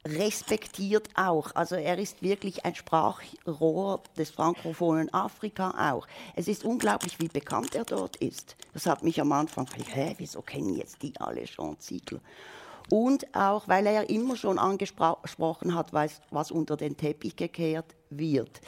respektiert auch. Also er ist wirklich ein Sprachrohr des frankophonen Afrika auch. Es ist unglaublich, wie bekannt er dort ist. Das hat mich am Anfang gefragt, hä, wieso kennen jetzt die alle Jean Ziegler? Und auch, weil er immer schon angesprochen hat, was, was unter den Teppich gekehrt wird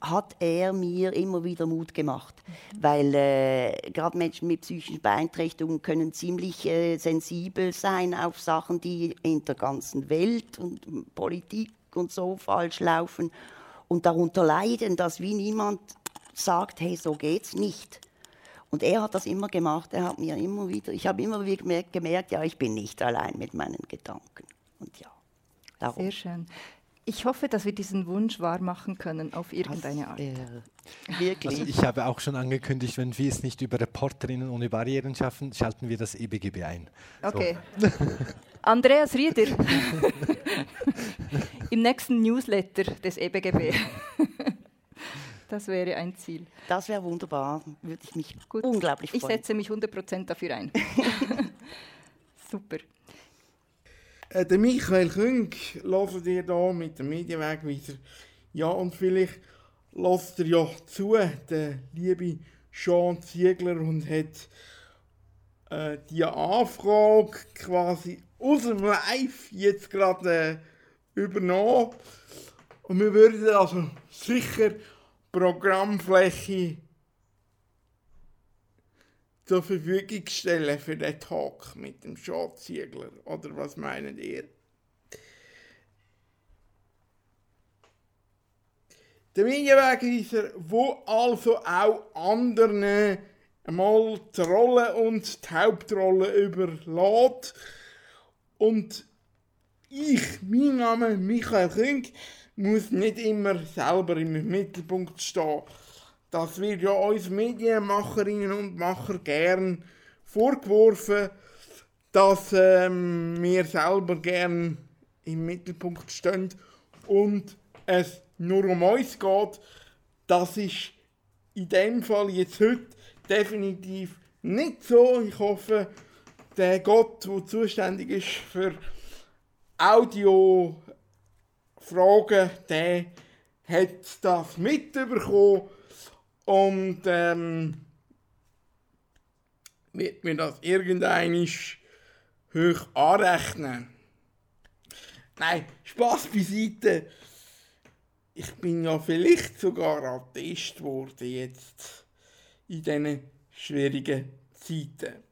hat er mir immer wieder Mut gemacht, mhm. weil äh, gerade Menschen mit psychischen Beeinträchtigungen können ziemlich äh, sensibel sein auf Sachen, die in der ganzen Welt und Politik und so falsch laufen und darunter leiden, dass wie niemand sagt, hey, so geht's nicht. Und er hat das immer gemacht. Er hat mir immer wieder, ich habe immer wieder gemerkt, ja, ich bin nicht allein mit meinen Gedanken. Und ja, darum. Sehr schön. Ich hoffe, dass wir diesen Wunsch wahrmachen können auf irgendeine Art. Wirklich. Also ich habe auch schon angekündigt, wenn wir es nicht über Reporterinnen ohne Barrieren schaffen, schalten wir das EBGB ein. Okay. So. Andreas Rieder im nächsten Newsletter des EBGB. Das wäre ein Ziel. Das wäre wunderbar. Würde ich mich Gut. unglaublich freuen. Ich setze mich 100% dafür ein. Super. Äh, der Michael Küng hört ihr hier mit dem Medienwegweiser. Ja, und vielleicht lässt er ja zu, der liebe Sean Ziegler, und hat äh, die Anfrage quasi aus dem Live jetzt gerade äh, übernommen. Und wir würden also sicher Programmfläche zur Verfügung stellen für den Talk mit dem Schatzziegler? Oder was meinen ihr? Der Medienwegweiser, wo also auch anderen einmal die Rolle und die Hauptrolle überlässt. Und ich, mein Name Michael Küng, muss nicht immer selber im Mittelpunkt stehen das wird ja uns Medienmacherinnen und Macher gern vorgeworfen, dass ähm, wir selber gern im Mittelpunkt stehen und es nur um uns geht. Das ist in dem Fall jetzt heute definitiv nicht so. Ich hoffe, der Gott, der zuständig ist für Audiofragen, der hat das mitbekommen und ähm, wird mir das irgendeinisch hoch anrechnen. Nein, Spaß beiseite. Ich bin ja vielleicht sogar Atheist geworden jetzt in diesen schwierigen Zeiten.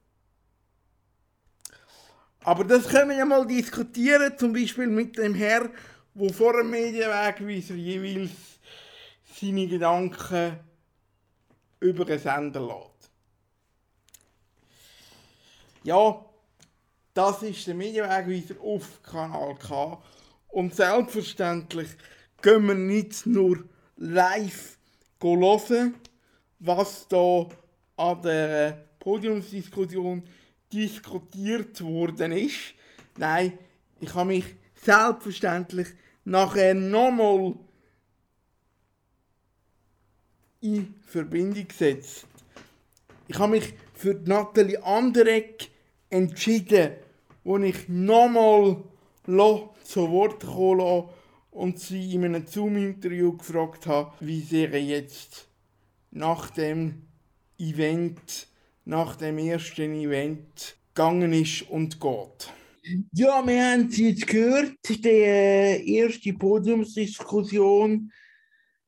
Aber das können wir ja mal diskutieren, zum Beispiel mit dem Herr, wo vor dem Medienwegweiser jeweils seine Gedanken über den Sender lässt. Ja, das ist der Medienwegweiser auf Kanal K. Und selbstverständlich gehen wir nicht nur live hören, was da an der Podiumsdiskussion diskutiert worden ist. Nein, ich habe mich selbstverständlich nachher nochmal in Verbindung gesetzt. Ich habe mich für Nathalie Anderegg entschieden, wo ich nochmal zu Wort kommen und sie in einem Zoom-Interview gefragt habe, wie sie jetzt nach dem Event, nach dem ersten Event gegangen ist und geht. Ja, wir haben es jetzt gehört, die erste Podiumsdiskussion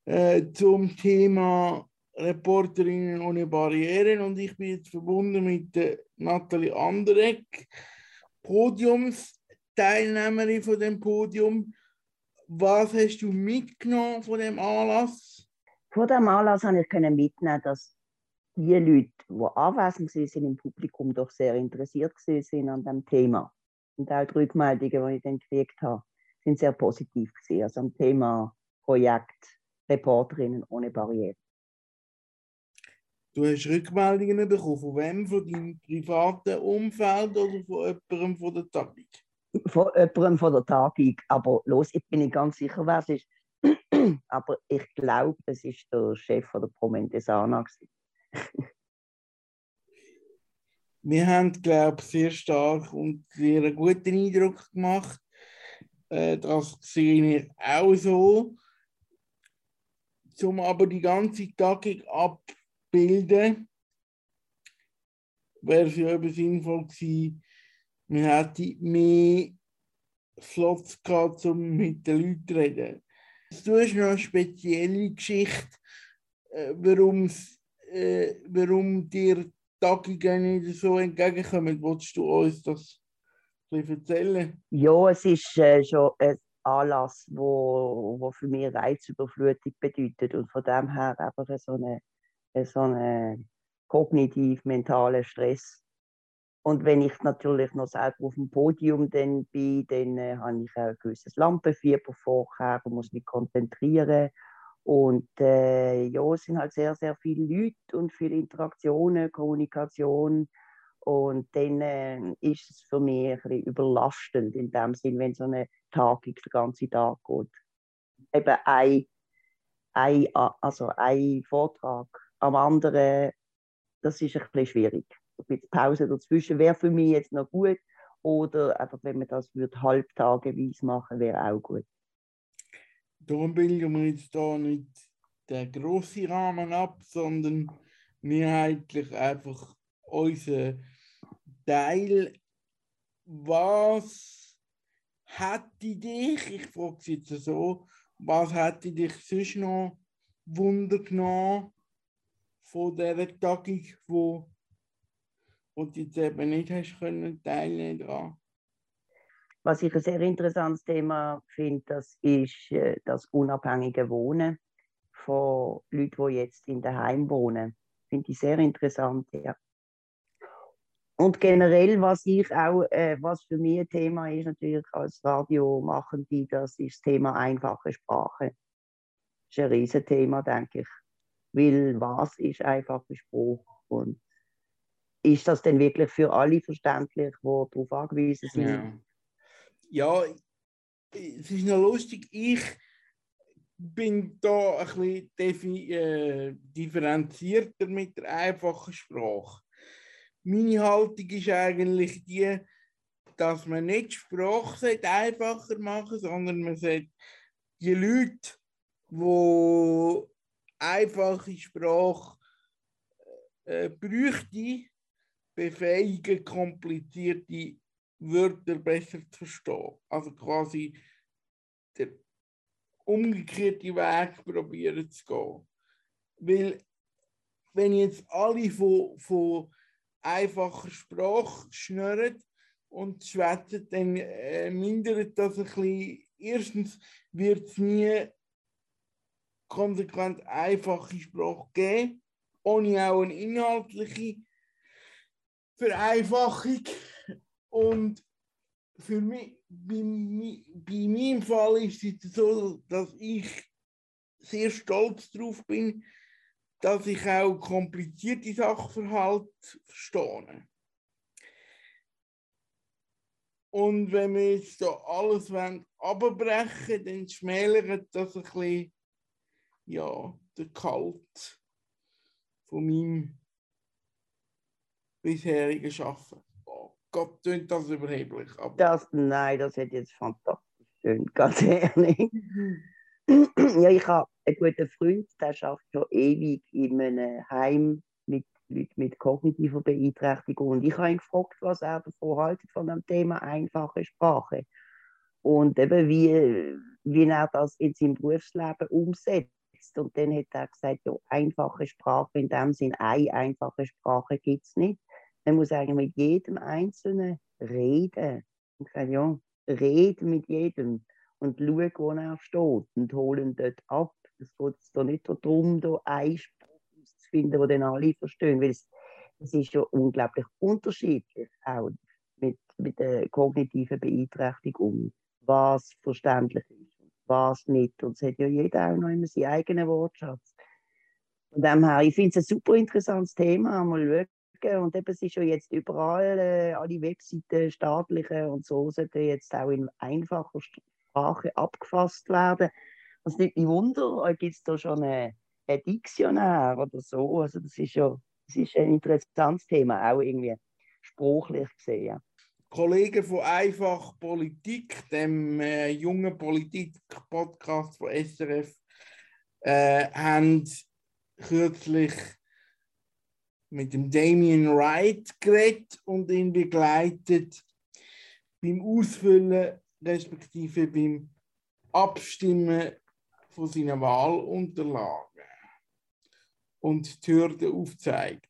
äh, zum Thema Reporterinnen ohne Barrieren und ich bin jetzt verbunden mit äh, Nathalie Anderegg, Podiumsteilnehmerin von dem Podium. Was hast du mitgenommen von dem Anlass? Von dem Anlass habe ich mitnehmen, dass die Leute, die anwesend sind im Publikum, doch sehr interessiert sind an dem Thema. Und auch die Rückmeldungen, die ich dann gekriegt habe, sind sehr positiv gewesen. Also am Thema Projekt Reporterinnen ohne Barrieren. Du hast Rückmeldungen bekommen, von wem? Von deinem privaten Umfeld oder von jemandem von der Tagung? Von jemandem von der Tagung. Aber los, ich bin nicht ganz sicher, wer es ist. Aber ich glaube, es ist der Chef von der Promentesana. Wir haben, glaube ich, sehr stark und sehr guten Eindruck gemacht. Äh, das sehe ich auch so. Um aber die ganze Tagung abbilden, wäre es eben sinnvoll gewesen, man hätte mehr Slots gehabt, um mit den Leuten zu reden. Du hast noch eine spezielle Geschichte, äh, warum's, äh, warum dir Tagungen nicht so entgegenkommen. Wolltest du uns das erzählen? Ja, es ist äh, schon ein Anlass, wo, wo für mich Reizüberflutung bedeutet und von dem her einfach so eine, so eine kognitiv-mentalen Stress. Und wenn ich natürlich noch selber auf dem Podium dann bin, dann äh, habe ich ein gewisses Lampenfieber vorher und muss mich konzentrieren. Und äh, ja, es sind halt sehr, sehr viele Leute und viele Interaktionen, Kommunikation. Und dann äh, ist es für mich ein bisschen überlastend in dem Sinn, wenn so eine Tagung den ganzen Tag geht. Eben ein, ein, also ein Vortrag am anderen das ist ein bisschen schwierig. Mit Pause dazwischen wäre für mich jetzt noch gut. Oder einfach, wenn man das würde, halbtageweise machen, wäre auch gut. Darum bilden wir jetzt da nicht den grossen Rahmen ab, sondern mehrheitlich einfach unseren Teil. Was hätte dich, ich frage es jetzt so, was hätte dich sonst noch Wunder genommen, von dieser Tagung, wo, wo du jetzt eben nicht hast können teilnehmen daran? Was ich ein sehr interessantes Thema finde, das ist äh, das unabhängige Wohnen von Leuten, die jetzt in der Heim wohnen. Finde ich sehr interessant, ja. Und generell, was ich auch, äh, was für mich ein Thema ist, natürlich als Radiomachende, das ist das Thema einfache Sprache. Das ist ein Riesenthema, denke ich. Weil was ist einfacher Spruch? Und ist das denn wirklich für alle verständlich, die darauf angewiesen sind? Ja. ja, es ist noch lustig. Ich bin da ein bisschen äh, differenzierter mit der einfachen Sprache. Meine Haltung ist eigentlich die, dass man nicht die Sprache einfacher machen sondern man sollte die Leute, die einfache Sprache äh, bräuchte, befähigen, komplizierte Wörter besser zu verstehen. Also quasi der umgekehrte Weg probieren zu gehen. Weil, wenn jetzt alle von, von einfacher Sprache schnurren und schwätzen, dann äh, mindert das ein bisschen. Erstens wird es nie konsequent einfache Sprache geben, ohne auch eine inhaltliche Vereinfachung. Und für mich, bei, bei meinem Fall ist es so, dass ich sehr stolz darauf bin, dass ich auch komplizierte Sachverhalte verstehe. Und wenn wir jetzt da alles abbrechen dann schmälert das ein bisschen ja, der Kalt von meinem bisherigen Schaffen. Oh Gott, tönt das überheblich. Aber... Das, nein, das hat jetzt fantastisch schön, ganz ehrlich. ja, ich habe einen guten Freund, der arbeitet schon ewig in einem Heim mit Leuten mit kognitiver Beeinträchtigung. Und ich habe ihn gefragt, was er davon haltet von dem Thema einfache Sprache. Und eben, wie, wie er das in seinem Berufsleben umsetzt. Und dann hat er gesagt, ja, einfache Sprache, in dem Sinn, eine einfache Sprache gibt es nicht. Man muss eigentlich mit jedem Einzelnen reden. Und gesagt, ja, reden mit jedem und schauen, wo er steht und holen dort ab. Es geht da nicht darum, da einen Spruch zu finden, den dann alle verstehen, weil es, es ist ja unglaublich unterschiedlich, auch mit, mit der kognitiven Beeinträchtigung, was verständlich ist was nicht. Und es hat ja jeder auch noch immer seinen eigenen Wortschatz. Von dem her, ich finde es ein super interessantes Thema, mal schauen. Und eben, es ist ja jetzt überall, äh, alle Webseiten, staatliche und so, sollten jetzt auch in einfacher Sprache abgefasst werden. Was nicht ein Wunder, gibt es da schon ein, ein Diktionär oder so. Also das ist ja das ist ein interessantes Thema, auch irgendwie sprachlich gesehen. Kollegen von Einfach Politik, dem äh, jungen Politik-Podcast von SRF, äh, haben kürzlich mit dem Damien Wright geredet und ihn begleitet beim Ausfüllen respektive beim Abstimmen von seinen Wahlunterlagen und die Hürden aufzeigt.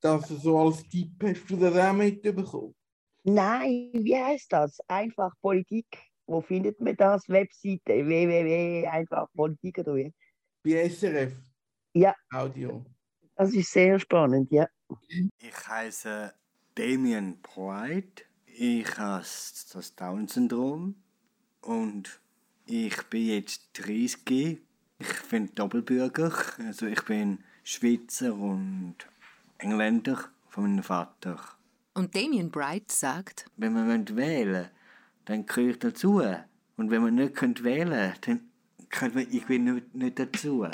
Das so als Tipp hast du das auch mitbekommen? Nein, wie heißt das? Einfach Politik. Wo findet man das? Webseite www. Einfach Politik oder wie? Bei SRF? Ja. Audio. Das ist sehr spannend, ja. Ich heiße Damien Pride. Ich habe das Down-Syndrom und ich bin jetzt 30. Ich bin Doppelbürger. Also ich bin Schweizer und Engländer von meinem Vater. Und Damien Bright sagt, Wenn man wählen will, dann gehöre ich dazu. Und wenn man nicht könnt wählen dann kann man, ich bin nicht, nicht dazu.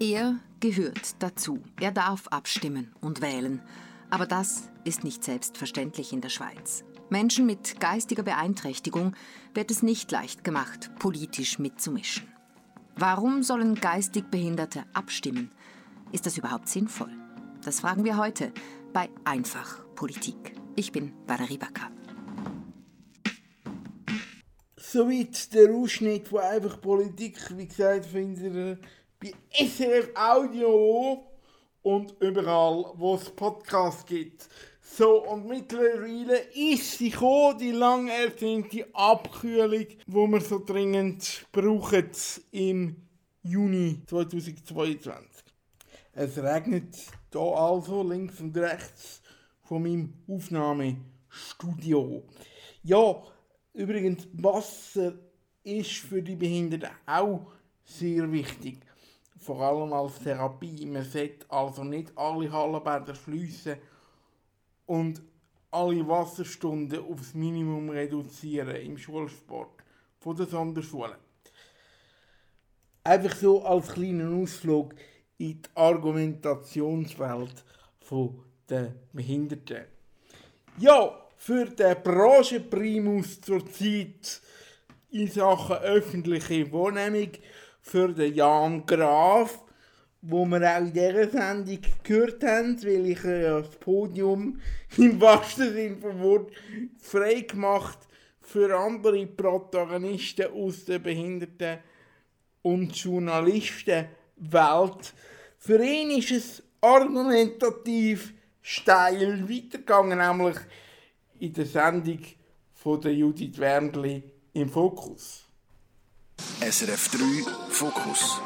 er gehört dazu. Er darf abstimmen und wählen. Aber das ist nicht selbstverständlich in der Schweiz. Menschen mit geistiger Beeinträchtigung wird es nicht leicht gemacht, politisch mitzumischen. Warum sollen geistig Behinderte abstimmen? Ist das überhaupt sinnvoll? Das fragen wir heute bei Einfach Politik. Ich bin Valerie Backer. Soweit der Ausschnitt von einfach Politik. Wie gesagt, findet ihr bei SRF Audio und überall, wo es Podcasts gibt. So, und mittlerweile ist sie gekommen, die lang ersehnte Abkühlung, wo wir so dringend brauchen im Juni 2022. Es regnet hier also links und rechts von meinem Aufnahmestudio. Ja, übrigens, Wasser ist für die Behinderten auch sehr wichtig. Vor allem als Therapie. Man sollte also nicht alle Hallenbäder schliessen und alle Wasserstunden aufs Minimum reduzieren im Schulsport von der Sonderschule. Einfach so als kleinen Ausflug in die Argumentationswelt der Behinderten. Ja, für den Branchenprimus zurzeit in Sachen öffentliche Wohnung für den Jan Graf, wo wir auch in dieser Sendung gehört haben, weil ich ja das Podium im wahrsten Sinne vom Wort frei gemacht für andere Protagonisten aus der Behinderten- und Journalistenwelt. Für ihn ist es argumentativ steil weitergegangen, nämlich in der Sendung von der Judith Wernli im Fokus. SRF 3 Fokus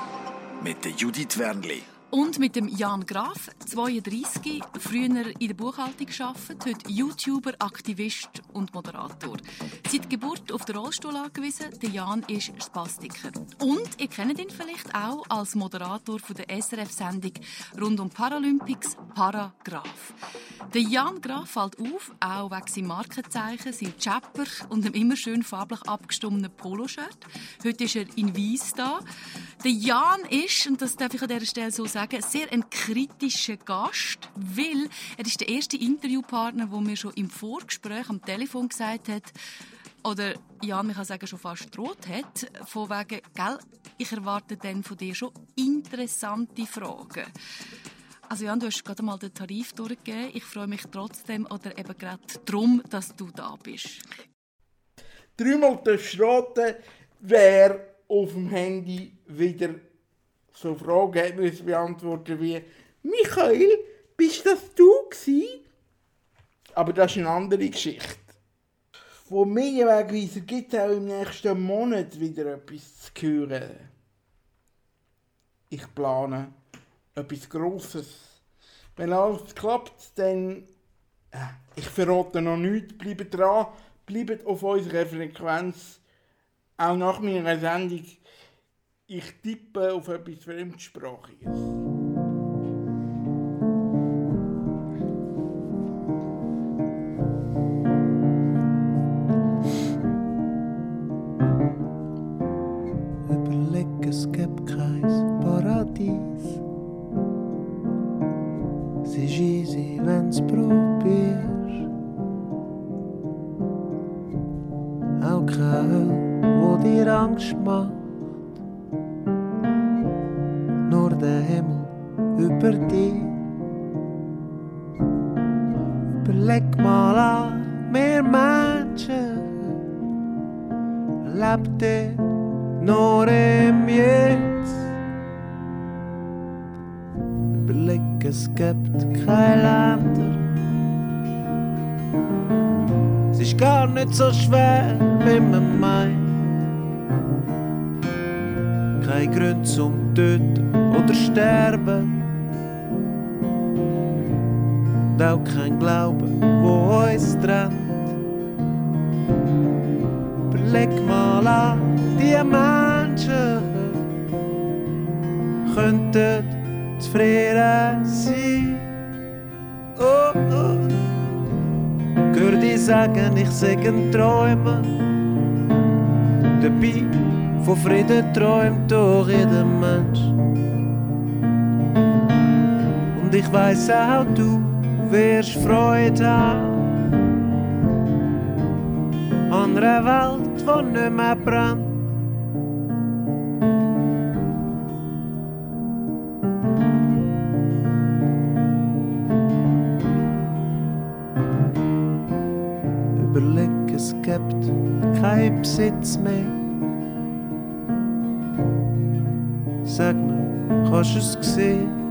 mit der Judith Wernli. Und mit dem Jan Graf, 32, früher in der Buchhaltung gearbeitet, heute YouTuber, Aktivist und Moderator. Seit Geburt auf den Rollstuhl angewiesen, der Jan ist Spastiker. Und ihr kennt ihn vielleicht auch als Moderator der SRF-Sendung rund um Paralympics Paragraph. Der Jan Graf fällt auf, auch wegen seinem Markenzeichen, seinem Chapper und einem immer schön farblich abgestummten Poloshirt. Heute ist er in Weiss da. Der Jan ist, und das darf ich an dieser Stelle so sagen, sehr ein kritischer Gast, weil er ist der erste Interviewpartner, der mir schon im Vorgespräch am Telefon gesagt hat, oder Jan, ich kann sagen, schon fast droht hat, von wegen, gell, ich erwarte dann von dir schon interessante Fragen. Also Jan, du hast gerade mal den Tarif durchgegeben. Ich freue mich trotzdem oder eben gerade darum, dass du da bist. Dreimal raten, wer auf dem Handy wieder so Fragen hat müssen beantworten wie Michael, bist das du gsi? Aber das ist eine andere Geschichte. Von Medienwegweiser gibt es auch im nächsten Monat wieder etwas zu hören. Ich plane etwas Grosses. Wenn alles klappt, dann. Äh, ich verrate noch nichts. Bleibt dran, bleibt auf unserer Frequenz. Auch nach meiner Sendung. Ich tippe auf etwas Fremdsprachiges. Überleg, es gibt kein Paradies. Es ist easy, wenn's probierst. Auch keine wo dir Angst macht. Über dir. Überleg mal an, wir Menschen lebt ihr nur im Jetzt. Überleg, es gibt kein Länder. Es ist gar nicht so schwer, wie man meint. Kein Grund zum Töten oder Sterben. Auch kein Glaube, wo uns trennt. Überleg mal an, die Menschen könnten zufrieden sein. Oh, oh. Hör die sagen, ich sei ein Träumer. Dabei von Frieden träumt doch jeder Mensch. Und ich weiß auch, du wirst Freude haben an einer Welt, die nicht mehr brennt. Überleg, es gibt keinen Besitz mehr. Sag mir, kannst du es sehen?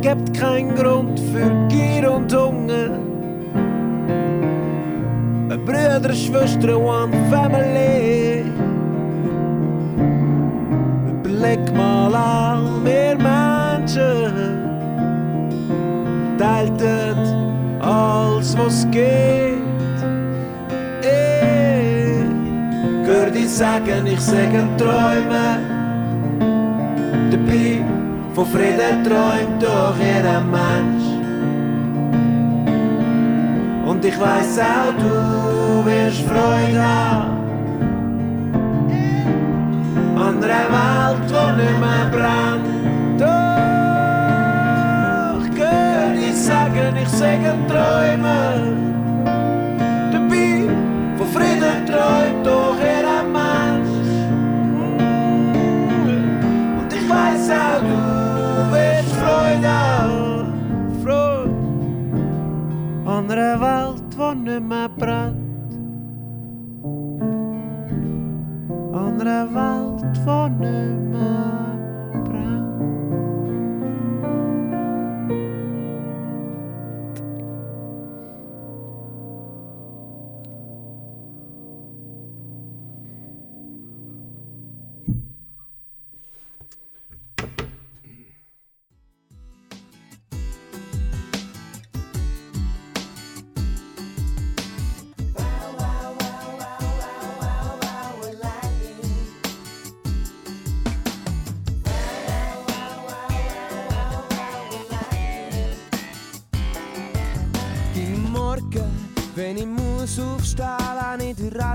Gibt keinen Grund für Gier und Hunger. Brüder, Schwestern, one family. Überleg mal an, wir Menschen teilten alles, was geht. Eh, hör die sagen, ich sage Träume. Von Frieden träumt doch jeder Mensch. Und ich weiß auch, du wirst Freude haben an einer Welt, die nicht mehr brennt. Doch, gehör ich sagen, ich sage Träume. Dabei von Frieden träumt doch jeder Mensch. Und ich weiß auch, du andre valgt vonne med brant. Andre valgt vonne med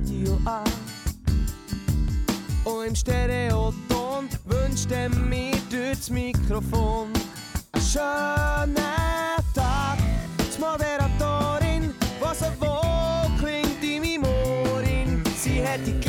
Radio an. Und im Stereoton wünscht er mir durch das Mikrofon einen schönen Tag. Die Moderatorin, was so wohl klingt in meinem Ohr. Sie hat die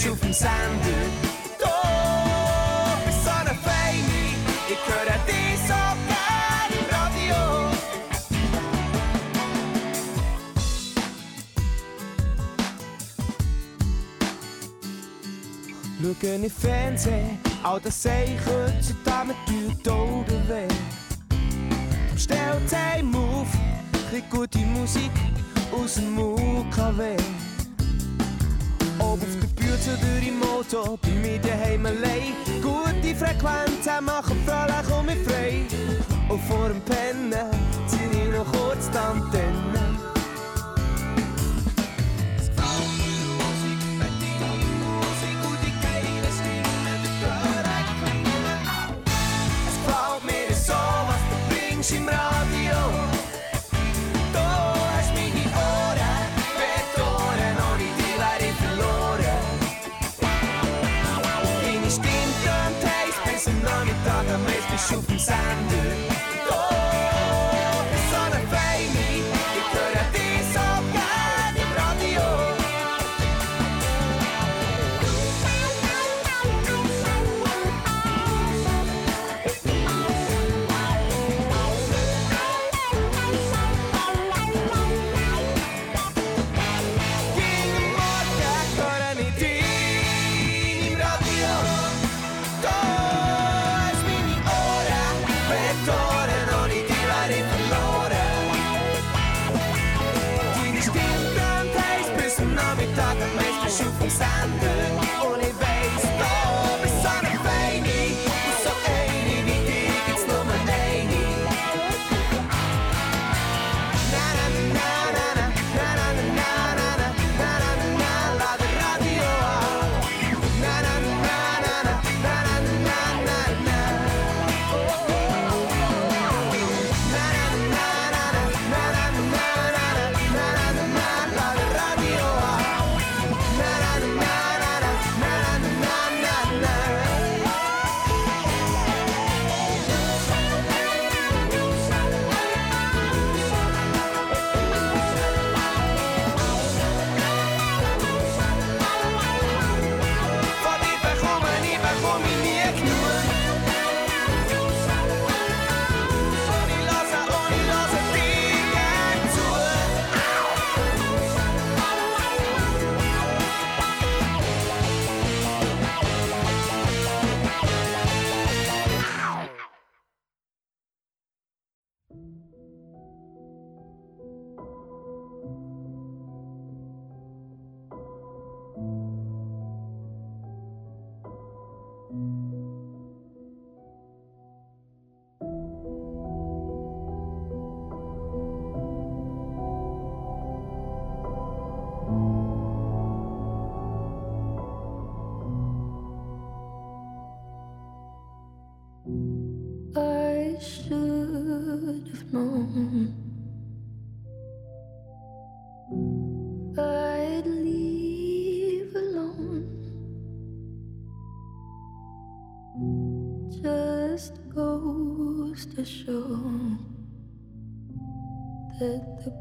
Du auf dem Sender. Du bist so eine Feine, ich höre dich so gerne im Radio. Schauen im Fernsehen, all das sehe ich heutzutage mit Augen weh. Stellt heim auf, bisschen gute Musik aus dem UKW. Im Auto, bei mir daheim allein. Gute Frequenzen machen fröhlich und mich frei. Und vor dem Pennen zieh ich noch kurz die Antenne.